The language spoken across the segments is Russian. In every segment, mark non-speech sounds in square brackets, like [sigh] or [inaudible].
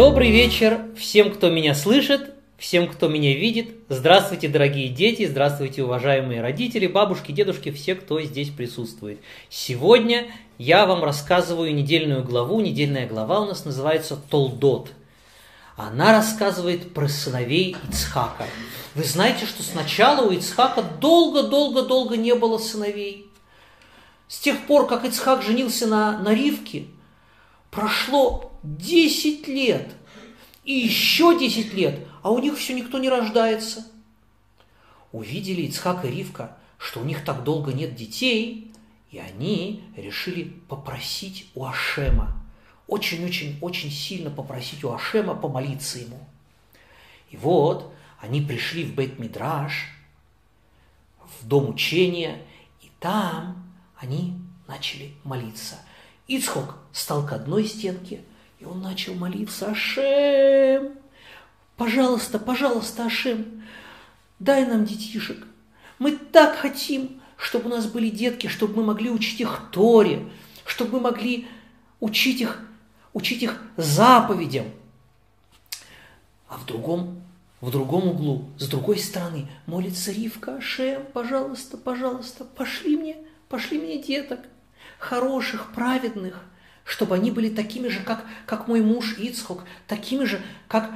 Добрый вечер всем, кто меня слышит, всем, кто меня видит. Здравствуйте, дорогие дети, здравствуйте, уважаемые родители, бабушки, дедушки, все, кто здесь присутствует. Сегодня я вам рассказываю недельную главу. Недельная глава у нас называется «Толдот». Она рассказывает про сыновей Ицхака. Вы знаете, что сначала у Ицхака долго-долго-долго не было сыновей. С тех пор, как Ицхак женился на, на Ривке, прошло 10 лет. И еще 10 лет, а у них все никто не рождается. Увидели Ицхак и Ривка, что у них так долго нет детей, и они решили попросить у Ашема, очень-очень-очень сильно попросить у Ашема помолиться ему. И вот они пришли в Бет-Мидраш, в дом учения, и там они начали молиться. Ицхок стал к одной стенке, и он начал молиться, Ашем, пожалуйста, пожалуйста, Ашем, дай нам детишек. Мы так хотим, чтобы у нас были детки, чтобы мы могли учить их Торе, чтобы мы могли учить их, учить их заповедям. А в другом, в другом углу, с другой стороны, молится Ривка, Ашем, пожалуйста, пожалуйста, пошли мне, пошли мне деток, хороших, праведных, чтобы они были такими же, как, как мой муж Ицхок, такими же, как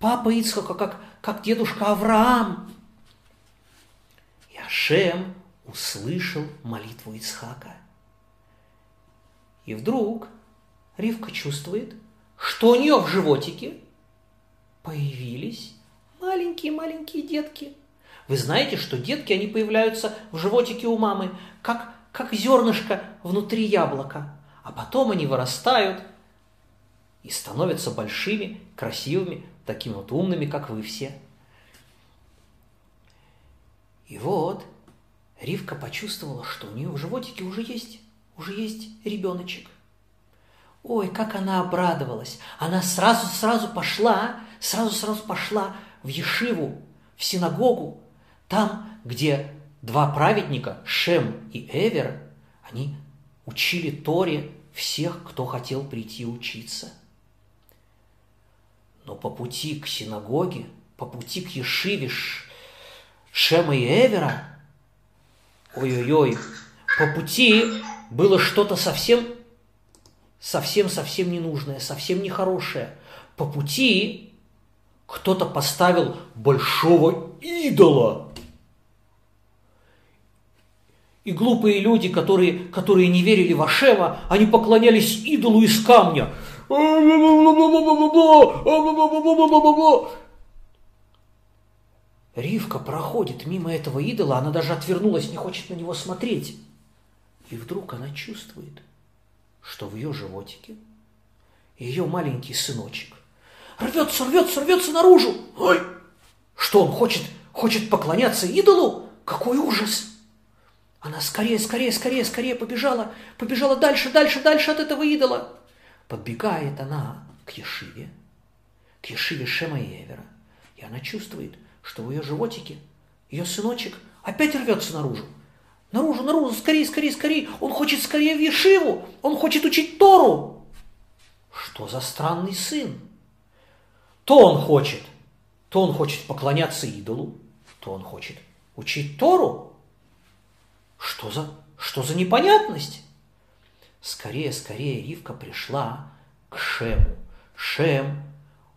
папа Ицхока, как, как дедушка Авраам. И Ашем услышал молитву Ицхака. И вдруг Ривка чувствует, что у нее в животике появились маленькие-маленькие детки. Вы знаете, что детки, они появляются в животике у мамы, как, как зернышко внутри яблока а потом они вырастают и становятся большими, красивыми, такими вот умными, как вы все. И вот Ривка почувствовала, что у нее в животике уже есть, уже есть ребеночек. Ой, как она обрадовалась! Она сразу-сразу пошла, сразу-сразу пошла в Ешиву, в синагогу, там, где два праведника, Шем и Эвер, они учили Торе всех, кто хотел прийти учиться. Но по пути к синагоге, по пути к Ешиве Шема и Эвера, ой-ой-ой, по пути было что-то совсем, совсем-совсем ненужное, совсем нехорошее. По пути кто-то поставил большого идола и глупые люди, которые, которые не верили в Ашема, они поклонялись идолу из камня. Ривка проходит мимо этого идола, она даже отвернулась, не хочет на него смотреть. И вдруг она чувствует, что в ее животике ее маленький сыночек рвется, рвется, рвется наружу. Ой! Что он хочет? Хочет поклоняться идолу? Какой ужас! Она скорее, скорее, скорее, скорее побежала, побежала дальше, дальше, дальше от этого идола. Подбегает она к Ешиве, к Ешиве Шема и Эвера, и она чувствует, что в ее животике ее сыночек опять рвется наружу. Наружу, наружу, скорее, скорее, скорее. Он хочет скорее в Ешиву, он хочет учить Тору. Что за странный сын? То он хочет, то он хочет поклоняться идолу, то он хочет учить Тору. Что за, что за непонятность? Скорее, скорее Ривка пришла к Шему. Шем,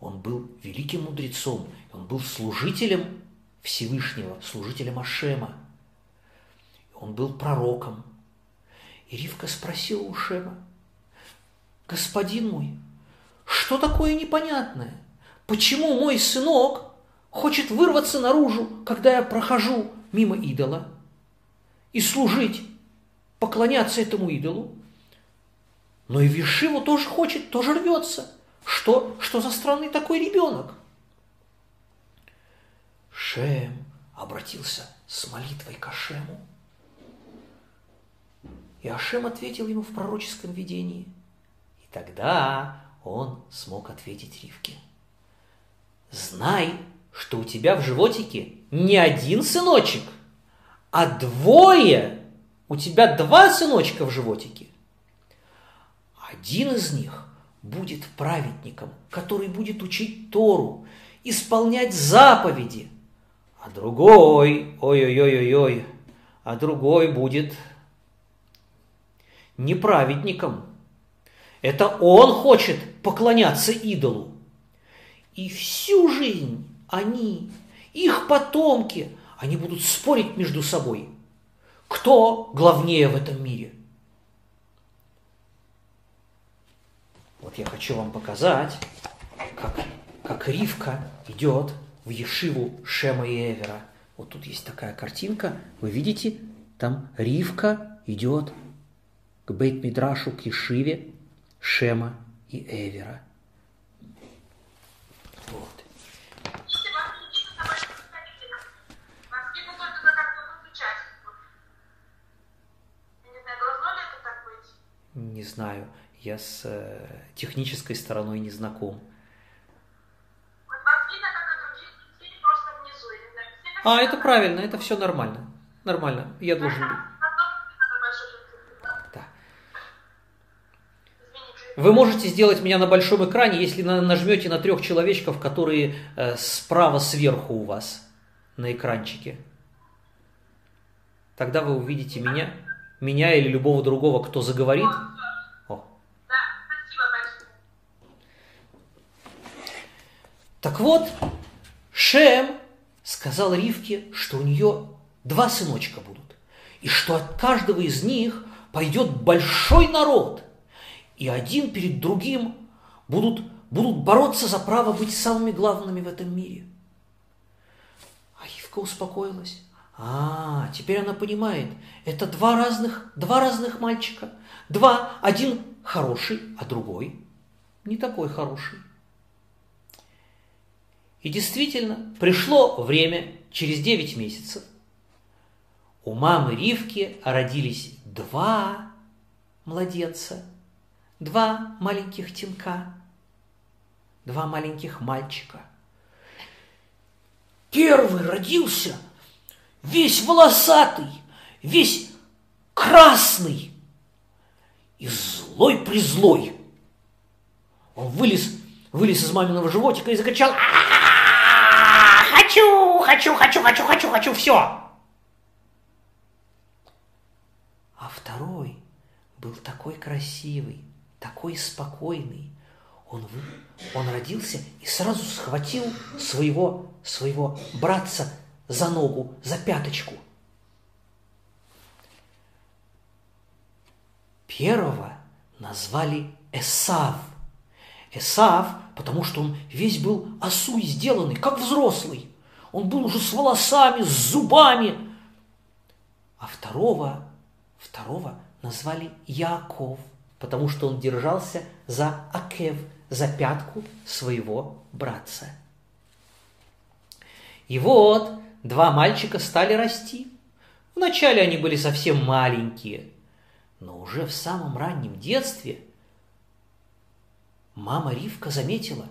он был великим мудрецом, он был служителем Всевышнего, служителем Ашема. Он был пророком. И Ривка спросила у Шема, «Господин мой, что такое непонятное? Почему мой сынок хочет вырваться наружу, когда я прохожу мимо идола?» И служить, поклоняться этому идолу. Но и Вишиву тоже хочет, тоже рвется. Что, что за странный такой ребенок? Шем обратился с молитвой к Ашему. И Ашем ответил ему в пророческом видении. И тогда он смог ответить Ривке. Знай, что у тебя в животике не один сыночек, а двое, у тебя два сыночка в животике. Один из них будет праведником, который будет учить Тору, исполнять заповеди, а другой, ой-ой-ой-ой-ой, а другой будет неправедником. Это он хочет поклоняться идолу. И всю жизнь они, их потомки, они будут спорить между собой, кто главнее в этом мире. Вот я хочу вам показать, как, как Ривка идет в Ешиву Шема и Эвера. Вот тут есть такая картинка, вы видите, там Ривка идет к Бейт-Мидрашу, к Ешиве Шема и Эвера. Не знаю, я с э, технической стороной не знаком. А, это правильно, это все нормально. Нормально, я должен быть. Да. Вы можете сделать меня на большом экране, если нажмете на трех человечков, которые э, справа сверху у вас на экранчике. Тогда вы увидите меня меня или любого другого, кто заговорит. О. Так вот, Шем сказал Ривке, что у нее два сыночка будут, и что от каждого из них пойдет большой народ, и один перед другим будут, будут бороться за право быть самыми главными в этом мире. А Ривка успокоилась. А, теперь она понимает, это два разных, два разных мальчика. Два, один хороший, а другой не такой хороший. И действительно, пришло время, через 9 месяцев, у мамы Ривки родились два младенца, два маленьких тинка, два маленьких мальчика. Первый родился – весь волосатый, весь красный и злой призлой. Он вылез, вылез из маминого животика и закричал «Хочу, хочу, хочу, хочу, хочу, хочу, все!» А второй был такой красивый, такой спокойный. Он, он родился и сразу схватил своего, своего братца за ногу, за пяточку. Первого назвали Эсав. Эсав, потому что он весь был осуй сделанный, как взрослый. Он был уже с волосами, с зубами. А второго, второго назвали Яков, потому что он держался за Акев, за пятку своего братца. И вот два мальчика стали расти. Вначале они были совсем маленькие, но уже в самом раннем детстве мама Ривка заметила,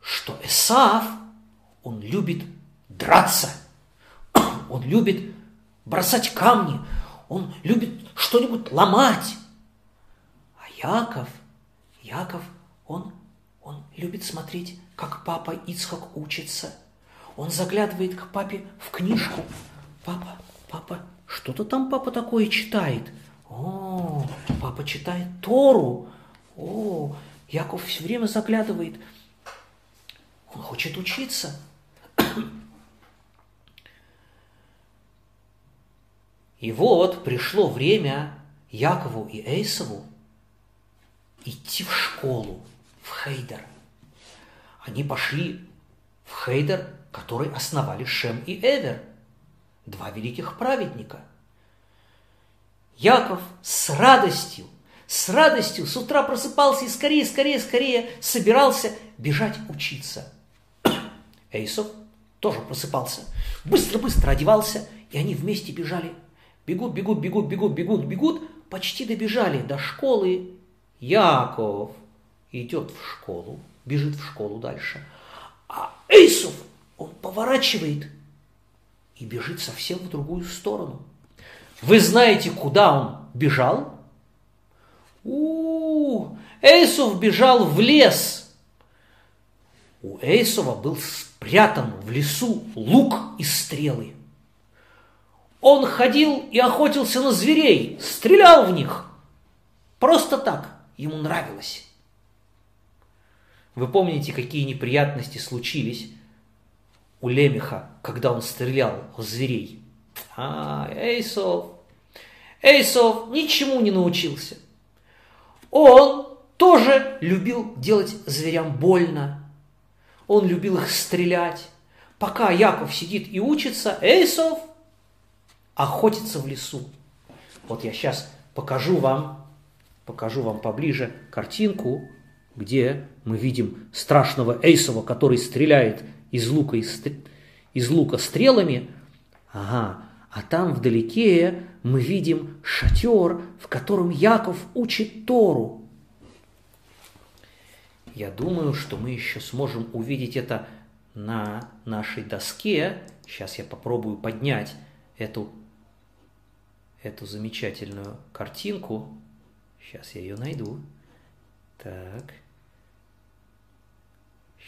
что Эсав, он любит драться, [coughs] он любит бросать камни, он любит что-нибудь ломать. А Яков, Яков, он, он любит смотреть, как папа Ицхак учится – он заглядывает к папе в книжку. Папа, папа, что-то там папа такое читает. О, папа читает Тору. О, Яков все время заглядывает. Он хочет учиться. И вот пришло время Якову и Эйсову идти в школу, в Хейдер. Они пошли в Хейдер который основали Шем и Эвер, два великих праведника. Яков с радостью, с радостью с утра просыпался и скорее, скорее, скорее собирался бежать учиться. [coughs] Эйсов тоже просыпался, быстро-быстро одевался, и они вместе бежали. Бегут, бегут, бегут, бегут, бегут, бегут, почти добежали до школы. Яков идет в школу, бежит в школу дальше. А Эйсов он поворачивает и бежит совсем в другую сторону. Вы знаете, куда он бежал? У, -у, -у Эйсов бежал в лес. У Эйсова был спрятан в лесу лук и стрелы. Он ходил и охотился на зверей, стрелял в них. Просто так, ему нравилось. Вы помните, какие неприятности случились у Лемеха, когда он стрелял в зверей? А, Эйсов, Эйсов ничему не научился. Он тоже любил делать зверям больно. Он любил их стрелять. Пока Яков сидит и учится, Эйсов охотится в лесу. Вот я сейчас покажу вам, покажу вам поближе картинку, где мы видим страшного Эйсова, который стреляет из лука, из, из лука стрелами. Ага, а там вдалеке мы видим шатер, в котором Яков учит Тору. Я думаю, что мы еще сможем увидеть это на нашей доске. Сейчас я попробую поднять эту, эту замечательную картинку. Сейчас я ее найду. Так.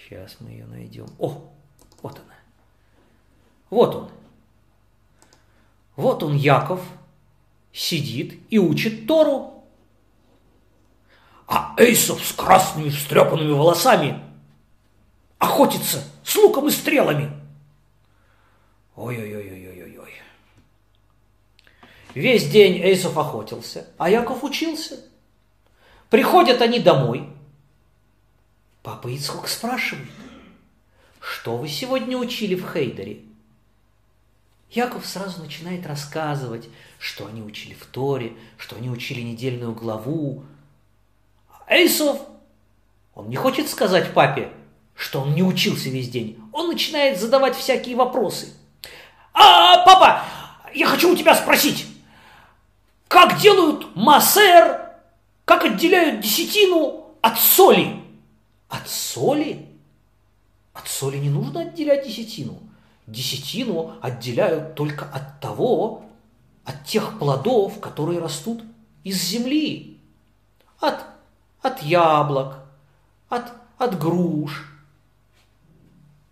Сейчас мы ее найдем. О, вот она. Вот он. Вот он, Яков, сидит и учит Тору. А Эйсов с красными встрепанными волосами охотится с луком и стрелами. Ой-ой-ой-ой-ой-ой. Весь день Эйсов охотился, а Яков учился. Приходят они домой. Папа Ицхок спрашивает, что вы сегодня учили в Хейдере? Яков сразу начинает рассказывать, что они учили в Торе, что они учили недельную главу. Эйсов, он не хочет сказать папе, что он не учился весь день. Он начинает задавать всякие вопросы. А, папа, я хочу у тебя спросить, как делают массер, как отделяют десятину от соли? От соли? От соли не нужно отделять десятину десятину отделяют только от того, от тех плодов, которые растут из земли. От, от яблок, от, от груш,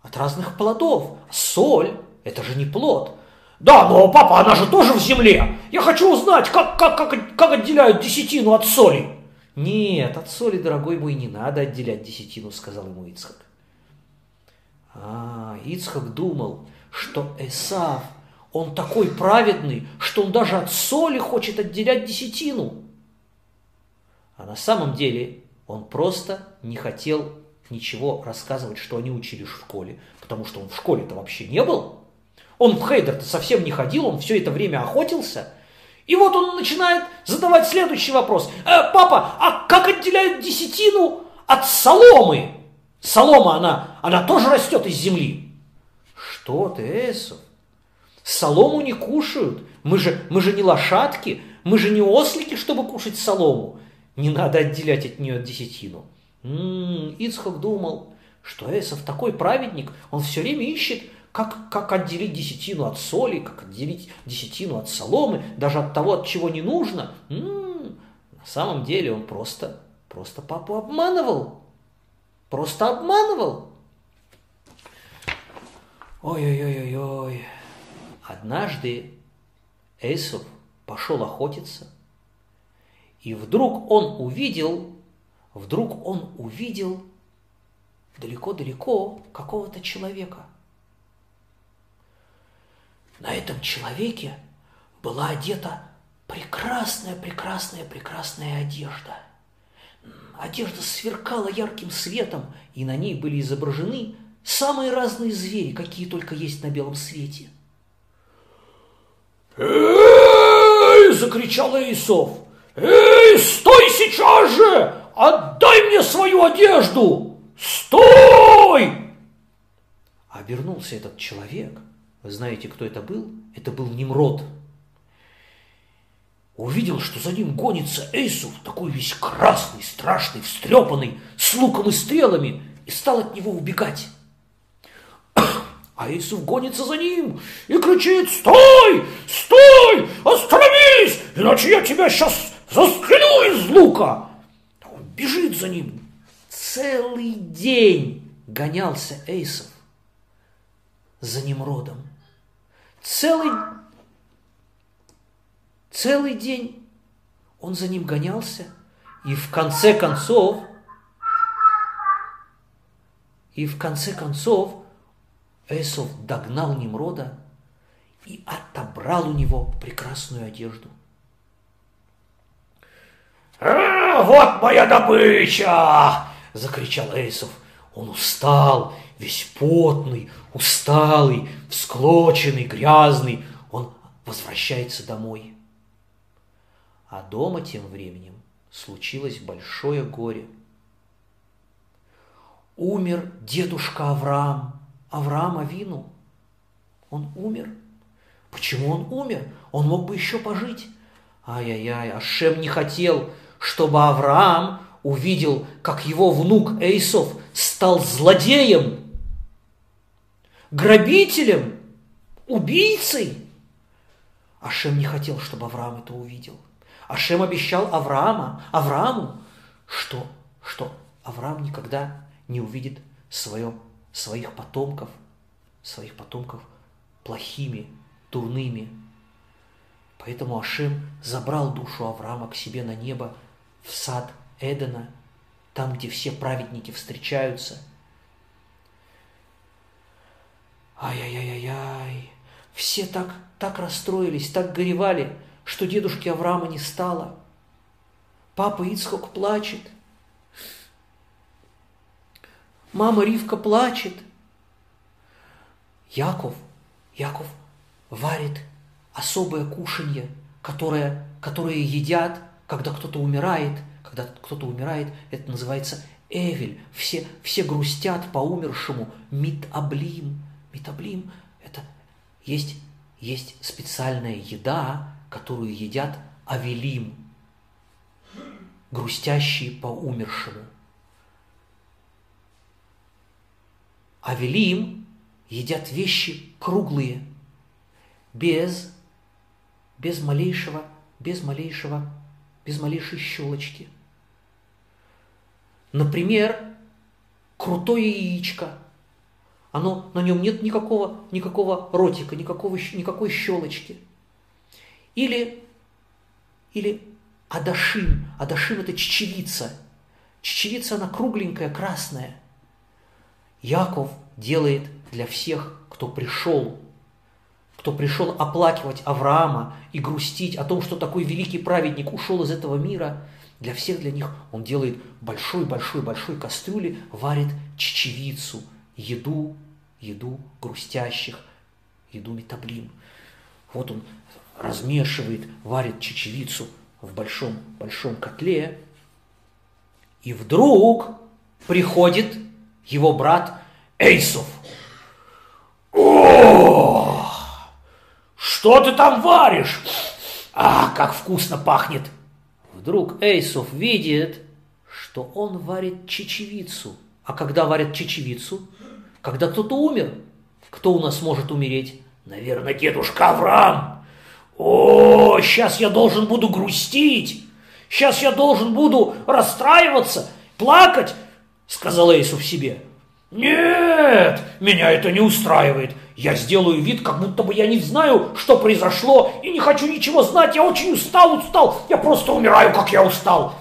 от разных плодов. Соль – это же не плод. Да, но, папа, она же тоже в земле. Я хочу узнать, как, как, как, как отделяют десятину от соли. Нет, от соли, дорогой мой, не надо отделять десятину, сказал ему Ицхак. А, Ицхак думал, что Эсав, он такой праведный, что он даже от соли хочет отделять десятину. А на самом деле он просто не хотел ничего рассказывать, что они учили в школе, потому что он в школе-то вообще не был. Он в Хейдер-то совсем не ходил, он все это время охотился. И вот он начинает задавать следующий вопрос. Э, папа, а как отделяют десятину от соломы? Солома, она, она тоже растет из земли. Что ты, Эсов? Солому не кушают. Мы же, мы же не лошадки, мы же не ослики, чтобы кушать солому. Не надо отделять от нее десятину. М-м, Ицхак думал, что Эсов такой праведник, он все время ищет, как, как отделить десятину от соли, как отделить десятину от соломы, даже от того, от чего не нужно. М-м, на самом деле он просто, просто папу обманывал. Просто обманывал. Ой-ой-ой-ой-ой. Однажды Эйсов пошел охотиться, и вдруг он увидел, вдруг он увидел далеко-далеко какого-то человека. На этом человеке была одета прекрасная, прекрасная, прекрасная одежда – Одежда сверкала ярким светом, и на ней были изображены самые разные звери, какие только есть на белом свете. «Эй!» – закричал Эйсов. «Эй, стой сейчас же! Отдай мне свою одежду! Стой!» Обернулся этот человек. Вы знаете, кто это был? Это был Немрод – увидел, что за ним гонится Эйсов, такой весь красный, страшный, встрепанный, с луком и стрелами, и стал от него убегать. А Эйсов гонится за ним и кричит «Стой! Стой! Остановись! Иначе я тебя сейчас застрелю из лука!» Он бежит за ним. Целый день гонялся Эйсов за Немродом. Целый, целый день он за ним гонялся, и в конце концов, и в конце концов Эсов догнал Немрода и отобрал у него прекрасную одежду. «А, вот моя добыча!» – закричал Эйсов. Он устал, весь потный, усталый, всклоченный, грязный. Он возвращается домой. А дома тем временем случилось большое горе. Умер дедушка Авраам, Авраам Авину. Он умер. Почему он умер? Он мог бы еще пожить. Ай-яй-яй, Ашем не хотел, чтобы Авраам увидел, как его внук Эйсов стал злодеем, грабителем, убийцей. Ашем не хотел, чтобы Авраам это увидел. Ашем обещал Авраама, Аврааму, что, что Авраам никогда не увидит свое, своих потомков, своих потомков плохими, дурными. Поэтому Ашем забрал душу Авраама к себе на небо, в сад Эдена, там, где все праведники встречаются. Ай-яй-яй-яй, все так, так расстроились, так горевали, что дедушки Авраама не стало. Папа Ицхок плачет. Мама Ривка плачет. Яков, Яков варит особое кушанье, которое, которое едят, когда кто-то умирает. Когда кто-то умирает, это называется Эвель. Все, все грустят по умершему. Митаблим. Митаблим – это есть, есть специальная еда, которую едят авелим, грустящие по умершему. Авелим едят вещи круглые, без, без малейшего, без малейшего, без малейшей щелочки. Например, крутое яичко. Оно, на нем нет никакого, никакого ротика, никакого, никакой щелочки. Или, или адашим. Адашим – это чечевица. Чечевица, она кругленькая, красная. Яков делает для всех, кто пришел, кто пришел оплакивать Авраама и грустить о том, что такой великий праведник ушел из этого мира, для всех для них он делает большой-большой-большой кастрюли, варит чечевицу, еду, еду грустящих, еду метаблим. Вот он размешивает, варит чечевицу в большом-большом котле. И вдруг приходит его брат Эйсов. О, что ты там варишь? А, как вкусно пахнет! Вдруг Эйсов видит, что он варит чечевицу. А когда варят чечевицу? Когда кто-то умер. Кто у нас может умереть? Наверное, дедушка Авраам. О, сейчас я должен буду грустить, сейчас я должен буду расстраиваться, плакать, сказал Эйсу в себе. Нет, меня это не устраивает. Я сделаю вид, как будто бы я не знаю, что произошло, и не хочу ничего знать. Я очень устал, устал. Я просто умираю, как я устал.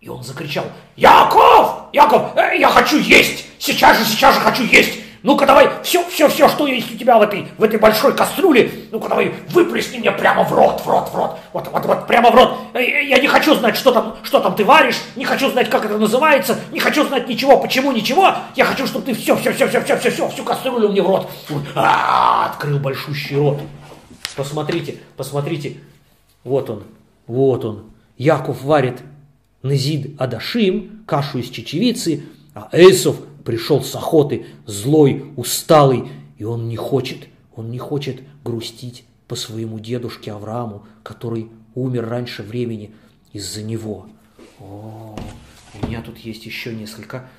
И он закричал, Яков, Яков, э, я хочу есть. Сейчас же, сейчас же хочу есть. Ну-ка давай, все, все, все, что есть у тебя в этой, в этой большой кастрюле, ну-ка давай, выплесни мне прямо в рот, в рот, в рот, вот, вот, вот, прямо в рот. Э, я не хочу знать, что там, что там ты варишь, не хочу знать, как это называется, не хочу знать ничего, почему ничего. Я хочу, чтобы ты все, все, все, все, все, все, все, всю кастрюлю мне в рот. А, открыл большущий рот. Посмотрите, посмотрите, вот он, вот он. Яков варит Назид Адашим, кашу из чечевицы, а Эйсов пришел с охоты, злой, усталый, и он не хочет, он не хочет грустить по своему дедушке Аврааму, который умер раньше времени из-за него. О, у меня тут есть еще несколько,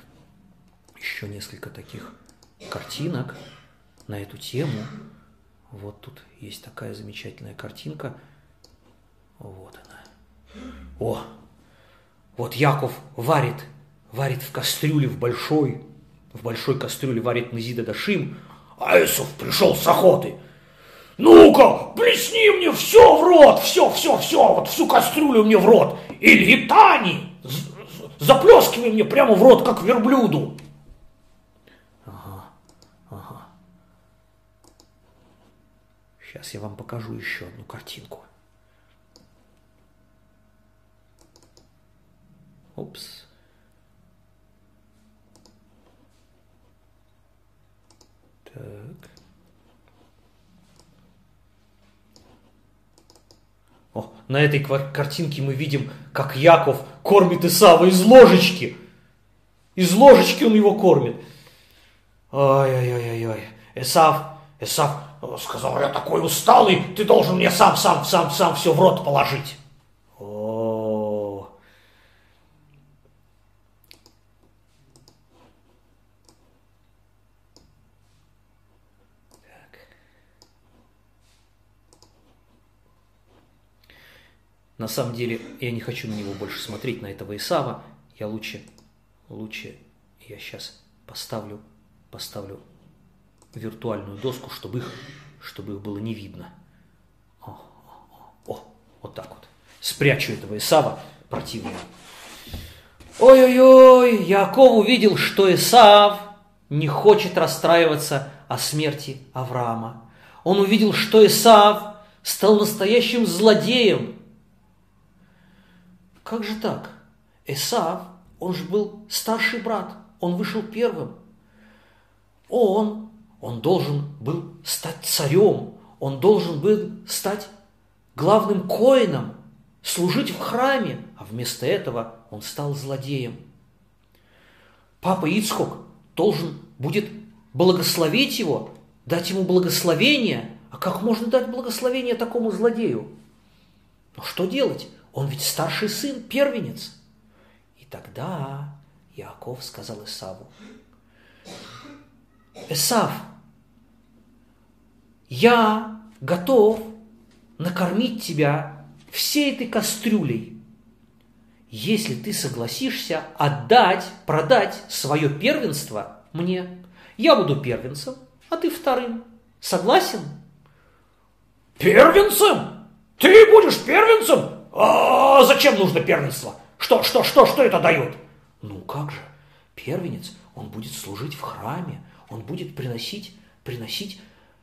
еще несколько таких картинок на эту тему. Вот тут есть такая замечательная картинка. Вот она. О, вот Яков варит, варит в кастрюле, в большой, в большой кастрюле варит Назида Дашим, а Исов пришел с охоты. Ну-ка, плесни мне все в рот, все, все, все, вот всю кастрюлю мне в рот. Или Тани, заплескивай мне прямо в рот, как верблюду. Ага, ага. Сейчас я вам покажу еще одну картинку. Упс. Так. О, на этой картинке мы видим, как Яков кормит Исава из ложечки. Из ложечки он его кормит. Ой-ой-ой-ой. Исав, Исав сказал, я такой усталый, ты должен мне сам, сам, сам, сам все в рот положить. На самом деле, я не хочу на него больше смотреть, на этого Исава. Я лучше, лучше я сейчас поставлю, поставлю виртуальную доску, чтобы их, чтобы их было не видно. О, о, о, вот так вот. Спрячу этого Исава противного. Ой-ой-ой, Яков увидел, что Исав не хочет расстраиваться о смерти Авраама. Он увидел, что Исав стал настоящим злодеем, как же так? Эсав, он же был старший брат, он вышел первым. Он, он должен был стать царем, он должен был стать главным коином, служить в храме, а вместо этого он стал злодеем. Папа Ицхок должен будет благословить его, дать ему благословение. А как можно дать благословение такому злодею? Ну что делать? Он ведь старший сын, первенец. И тогда Яков сказал Исаву, Исав, я готов накормить тебя всей этой кастрюлей, если ты согласишься отдать, продать свое первенство мне. Я буду первенцем, а ты вторым. Согласен? Первенцем? Ты будешь первенцем? А зачем нужно первенство? Что, что, что, что это дает? Ну как же, первенец, он будет служить в храме, он будет приносить, приносить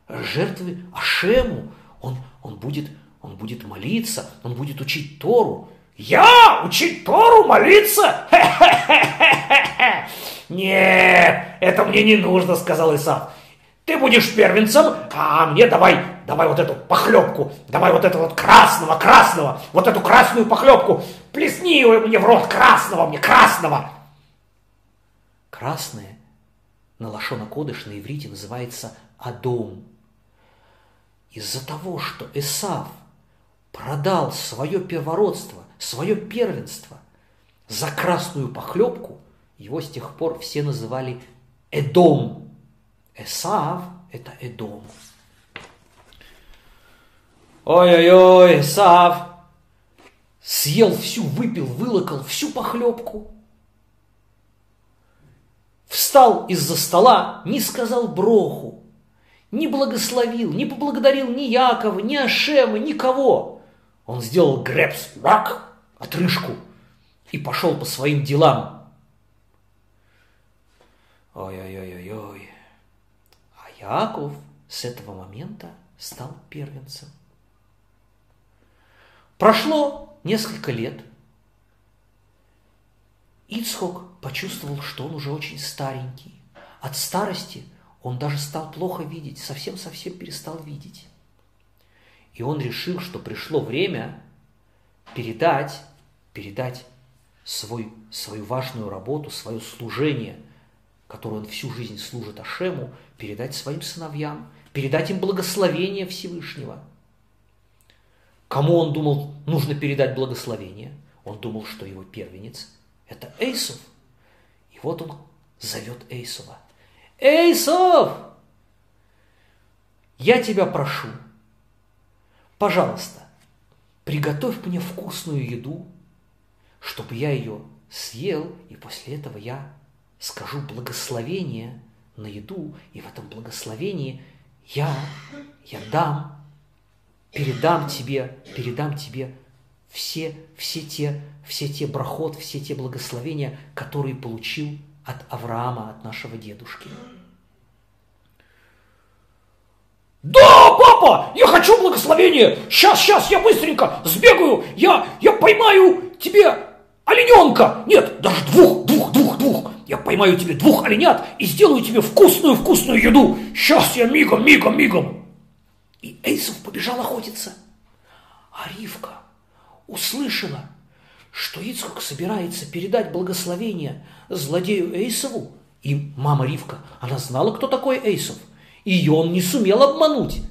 жертвы Ашему, он, он, будет, он будет молиться, он будет учить Тору. Я учить Тору, молиться? [laughs] Нет, это мне не нужно, сказал Исаак. Ты будешь первенцем, а мне давай, давай вот эту похлебку, давай вот этого вот красного, красного, вот эту красную похлебку, плесни его мне в рот красного, мне красного. Красное на лошона кодыш на иврите называется Адом. Из-за того, что Эсав продал свое первородство, свое первенство за красную похлебку, его с тех пор все называли Эдом, Эсав – это Эдом. Ой-ой-ой, Эсав съел всю, выпил, вылокал всю похлебку. Встал из-за стола, не сказал броху, не благословил, не поблагодарил ни Якова, ни Ашема, никого. Он сделал гребс, рак, отрыжку и пошел по своим делам. Ой-ой-ой-ой-ой. Иаков с этого момента стал первенцем. Прошло несколько лет. Ицхок почувствовал, что он уже очень старенький. От старости он даже стал плохо видеть, совсем-совсем перестал видеть. И он решил, что пришло время передать, передать свой, свою важную работу, свое служение – которую он всю жизнь служит Ашему, передать своим сыновьям, передать им благословение Всевышнего. Кому он думал, нужно передать благословение? Он думал, что его первенец – это Эйсов. И вот он зовет Эйсова. Эйсов! Я тебя прошу, пожалуйста, приготовь мне вкусную еду, чтобы я ее съел, и после этого я скажу благословение на еду, и в этом благословении я, я дам, передам тебе, передам тебе все, все, те, все те брахот, все те благословения, которые получил от Авраама, от нашего дедушки. Да, папа, я хочу благословения. Сейчас, сейчас, я быстренько сбегаю. Я, я поймаю тебе олененка. Нет, даже двух, двух, двух, двух. Я поймаю тебе двух оленят и сделаю тебе вкусную-вкусную еду. Сейчас я мигом, мигом, мигом. И Эйсов побежал охотиться. А Ривка услышала, что Ицхак собирается передать благословение злодею Эйсову. И мама Ривка, она знала, кто такой Эйсов – ее он не сумел обмануть.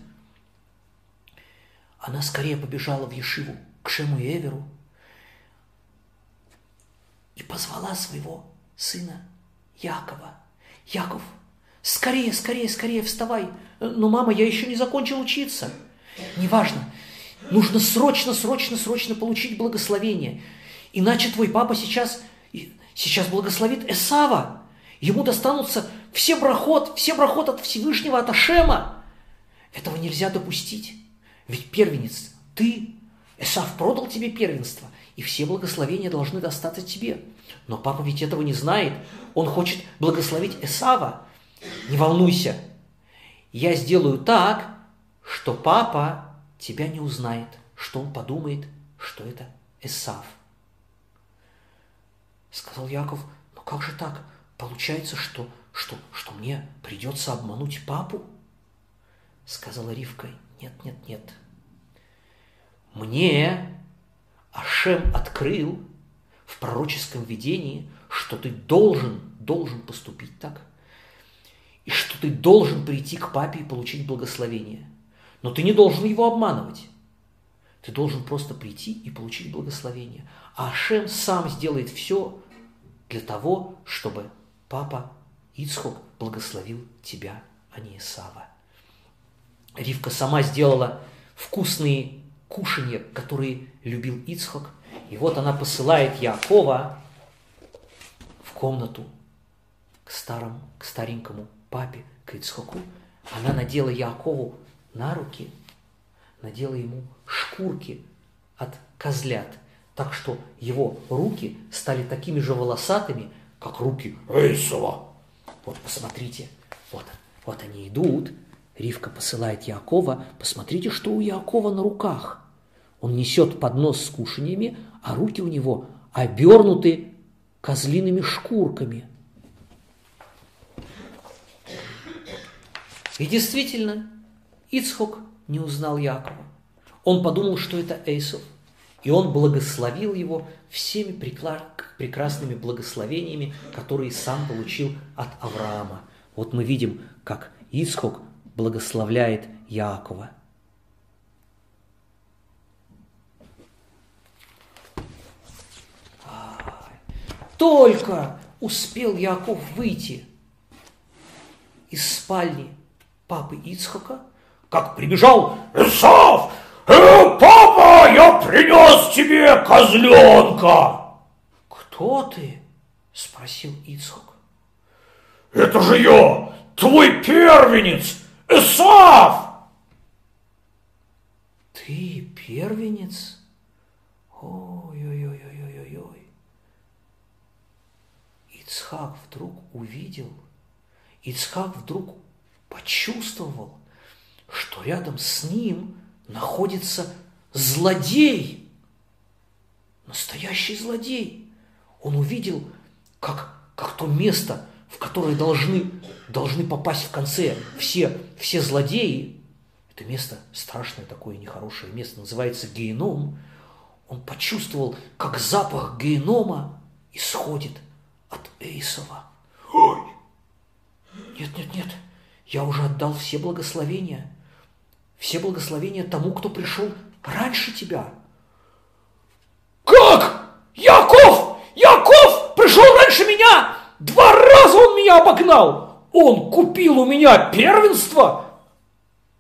Она скорее побежала в Ешиву к Шему и Эверу и позвала своего сына Якова. Яков, скорее, скорее, скорее вставай. Но, мама, я еще не закончил учиться. Неважно. Нужно срочно, срочно, срочно получить благословение. Иначе твой папа сейчас, сейчас благословит Эсава. Ему достанутся все брахот, все брахот от Всевышнего, от Ашема. Этого нельзя допустить. Ведь первенец, ты, Эсав продал тебе первенство, и все благословения должны достаться тебе. Но папа ведь этого не знает. Он хочет благословить Эсава. Не волнуйся. Я сделаю так, что папа тебя не узнает, что он подумает, что это Эсав. Сказал Яков, ну как же так? Получается, что, что, что мне придется обмануть папу? Сказала Ривка, нет, нет, нет. Мне Ашем открыл в пророческом видении, что ты должен, должен поступить так. И что ты должен прийти к папе и получить благословение. Но ты не должен его обманывать. Ты должен просто прийти и получить благословение. А Ашем сам сделает все для того, чтобы Папа Ицхок благословил тебя, а не Исава. Ривка сама сделала вкусные кушанья, которые любил Ицхок. И вот она посылает Якова в комнату к старому, к старенькому папе, к Ицхоку. Она надела Якову на руки, надела ему шкурки от козлят, так что его руки стали такими же волосатыми, как руки Эйсова. Вот посмотрите, вот, вот они идут. Ривка посылает Якова. Посмотрите, что у Якова на руках. Он несет поднос с кушаньями, а руки у него обернуты козлиными шкурками. И действительно, Ицхок не узнал Якова. Он подумал, что это Эйсов. И он благословил его всеми прекрасными благословениями, которые сам получил от Авраама. Вот мы видим, как Исхок благословляет Яакова. Только успел Яков выйти из спальни папы Ицхака, как прибежал Исав «Э, папа, я принес тебе козленка!» «Кто ты?» – спросил Ицхак. «Это же я, твой первенец, Исав!» «Ты первенец? Ой-ой-ой-ой-ой-ой!» Ицхак вдруг увидел, Ицхак вдруг почувствовал, что рядом с ним – находится злодей, настоящий злодей. Он увидел, как, как то место, в которое должны, должны попасть в конце все, все злодеи, это место страшное такое, нехорошее место, называется геном. Он почувствовал, как запах генома исходит от Эйсова. Ой! Нет, нет, нет, я уже отдал все благословения – все благословения тому, кто пришел раньше тебя. Как? Яков! Яков пришел раньше меня! Два раза он меня обогнал! Он купил у меня первенство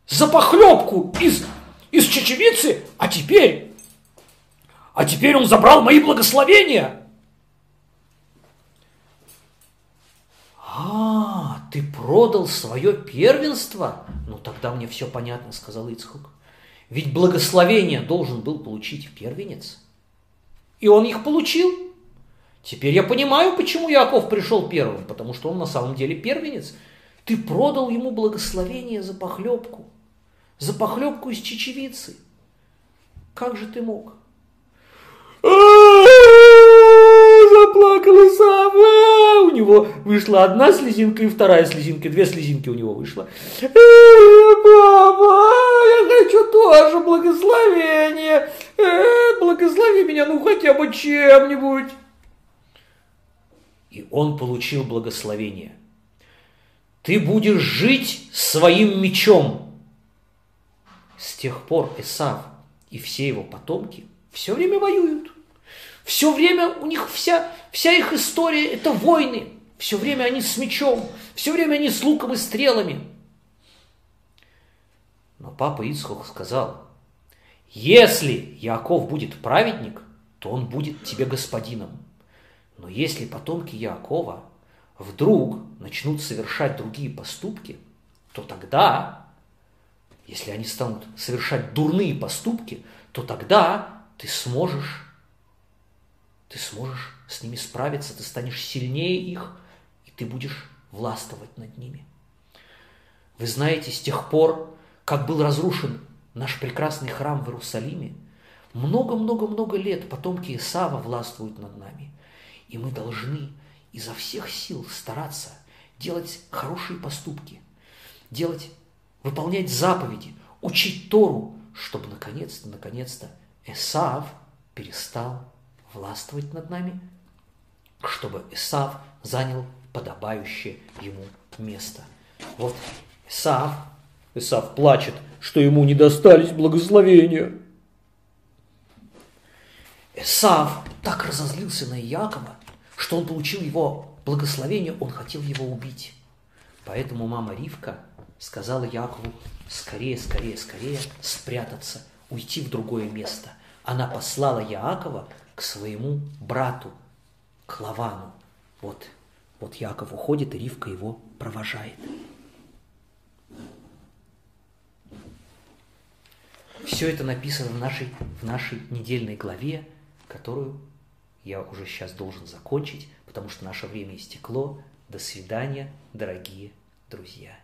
за похлебку из, из чечевицы, а теперь, А теперь он забрал мои благословения. А, ты продал свое первенство? Ну тогда мне все понятно, сказал Ицхук. Ведь благословение должен был получить первенец. И он их получил. Теперь я понимаю, почему Яков пришел первым, потому что он на самом деле первенец. Ты продал ему благословение за похлебку, за похлебку из чечевицы. Как же ты мог? Заплакал Исав. У него вышла одна слезинка и вторая слезинка. Две слезинки у него вышло. Папа, я хочу тоже благословение. Благослови меня, ну хотя бы чем-нибудь. И он получил благословение. Ты будешь жить своим мечом. С тех пор Исав и все его потомки все время воюют. Все время у них вся, вся их история – это войны. Все время они с мечом, все время они с луком и стрелами. Но папа Ицхок сказал, если Яков будет праведник, то он будет тебе господином. Но если потомки Якова вдруг начнут совершать другие поступки, то тогда, если они станут совершать дурные поступки, то тогда ты сможешь, ты сможешь с ними справиться, ты станешь сильнее их, и ты будешь властвовать над ними. Вы знаете, с тех пор, как был разрушен наш прекрасный храм в Иерусалиме, много-много-много лет потомки Исава властвуют над нами. И мы должны изо всех сил стараться делать хорошие поступки, делать, выполнять заповеди, учить Тору, чтобы наконец-то, наконец-то Исав перестал властвовать над нами, чтобы Исав занял подобающее ему место. Вот Исав, Исав плачет, что ему не достались благословения. Исав так разозлился на Якова, что он получил его благословение, он хотел его убить. Поэтому мама Ривка сказала Якову скорее, скорее, скорее спрятаться, уйти в другое место. Она послала Яакова к своему брату, к Лавану. Вот, вот Яков уходит, и Ривка его провожает. Все это написано в нашей, в нашей недельной главе, которую я уже сейчас должен закончить, потому что наше время истекло. До свидания, дорогие друзья.